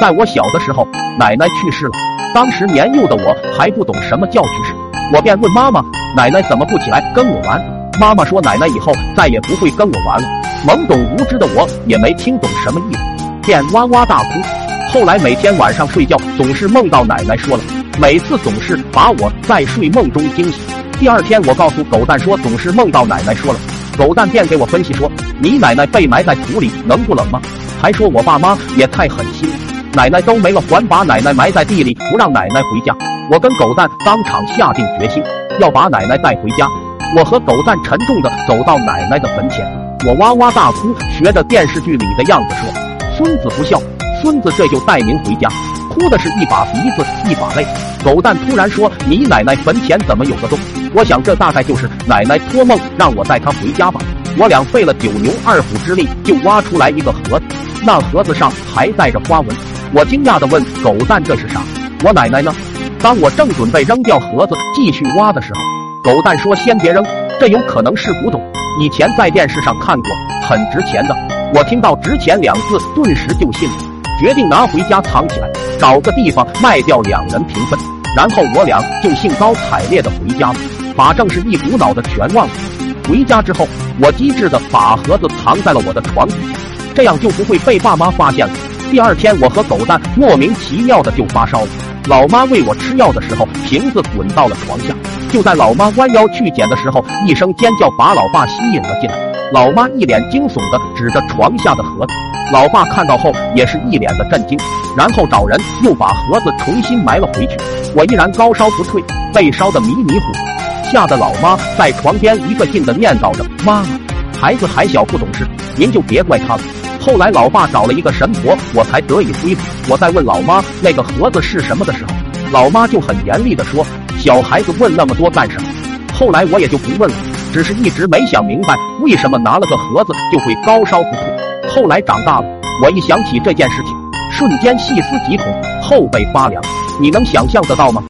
在我小的时候，奶奶去世了，当时年幼的我还不懂什么叫去世，我便问妈妈：“奶奶怎么不起来跟我玩？”妈妈说：“奶奶以后再也不会跟我玩了。”懵懂无知的我也没听懂什么意思，便哇哇大哭。后来每天晚上睡觉总是梦到奶奶说了，每次总是把我在睡梦中惊醒。第二天我告诉狗蛋说总是梦到奶奶说了，狗蛋便给我分析说：“你奶奶被埋在土里能不冷吗？”还说我爸妈也太狠心。奶奶都没了，还把奶奶埋在地里，不让奶奶回家。我跟狗蛋当场下定决心，要把奶奶带回家。我和狗蛋沉重地走到奶奶的坟前，我哇哇大哭，学着电视剧里的样子说：“孙子不孝，孙子这就带您回家。”哭的是一把鼻子一把泪。狗蛋突然说：“你奶奶坟前怎么有个洞？”我想这大概就是奶奶托梦让我带她回家吧。我俩费了九牛二虎之力，就挖出来一个盒子，那盒子上还带着花纹。我惊讶地问狗蛋：“这是啥？我奶奶呢？”当我正准备扔掉盒子继续挖的时候，狗蛋说：“先别扔，这有可能是古董，以前在电视上看过，很值钱的。”我听到“值钱”两字，顿时就信了，决定拿回家藏起来，找个地方卖掉，两人平分。然后我俩就兴高采烈地回家了，把正事一股脑的全忘了。回家之后，我机智地把盒子藏在了我的床底下，这样就不会被爸妈发现了。第二天，我和狗蛋莫名其妙的就发烧了。老妈喂我吃药的时候，瓶子滚到了床下。就在老妈弯腰去捡的时候，一声尖叫把老爸吸引了进来。老妈一脸惊悚的指着床下的盒子，老爸看到后也是一脸的震惊，然后找人又把盒子重新埋了回去。我依然高烧不退，被烧得迷迷糊糊，吓得老妈在床边一个劲的念叨着：“妈妈，孩子还小不懂事，您就别怪他了。”后来，老爸找了一个神婆，我才得以恢复。我在问老妈那个盒子是什么的时候，老妈就很严厉的说：“小孩子问那么多干什么？”后来我也就不问了，只是一直没想明白为什么拿了个盒子就会高烧不退。后来长大了，我一想起这件事情，瞬间细思极恐，后背发凉。你能想象得到吗？